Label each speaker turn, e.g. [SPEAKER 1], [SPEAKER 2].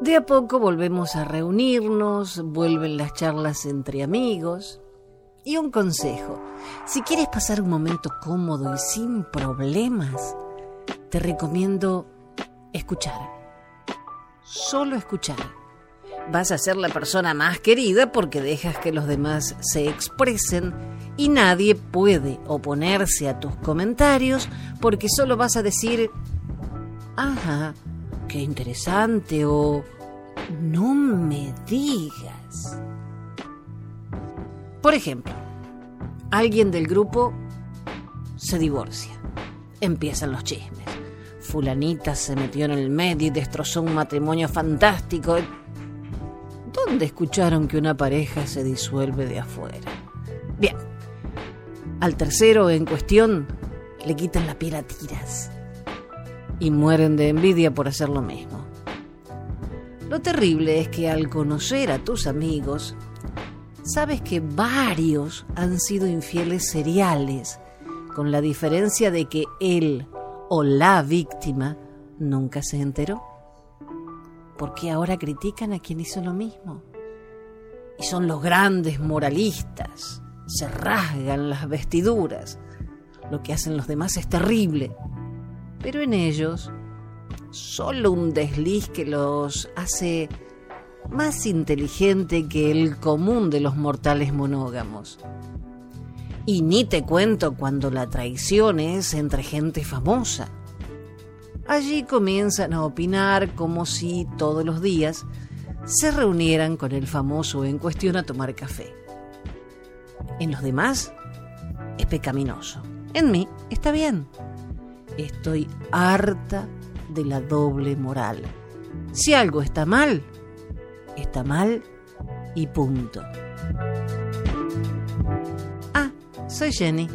[SPEAKER 1] De a poco volvemos a reunirnos, vuelven las charlas entre amigos. Y un consejo, si quieres pasar un momento cómodo y sin problemas, te recomiendo escuchar. Solo escuchar. Vas a ser la persona más querida porque dejas que los demás se expresen y nadie puede oponerse a tus comentarios porque solo vas a decir, ajá, qué interesante o no me digas. Por ejemplo, alguien del grupo se divorcia. Empiezan los chismes. Fulanita se metió en el medio y destrozó un matrimonio fantástico. ¿Dónde escucharon que una pareja se disuelve de afuera? Bien, al tercero en cuestión le quitan la piel a tiras y mueren de envidia por hacer lo mismo. Lo terrible es que al conocer a tus amigos, sabes que varios han sido infieles seriales, con la diferencia de que él o la víctima nunca se enteró. Porque ahora critican a quien hizo lo mismo. Y son los grandes moralistas, se rasgan las vestiduras. Lo que hacen los demás es terrible pero en ellos solo un desliz que los hace más inteligente que el común de los mortales monógamos. Y ni te cuento cuando la traición es entre gente famosa. Allí comienzan a opinar como si todos los días se reunieran con el famoso en cuestión a tomar café. En los demás es pecaminoso. En mí está bien. Estoy harta de la doble moral. Si algo está mal, está mal y punto. Ah, soy Jenny.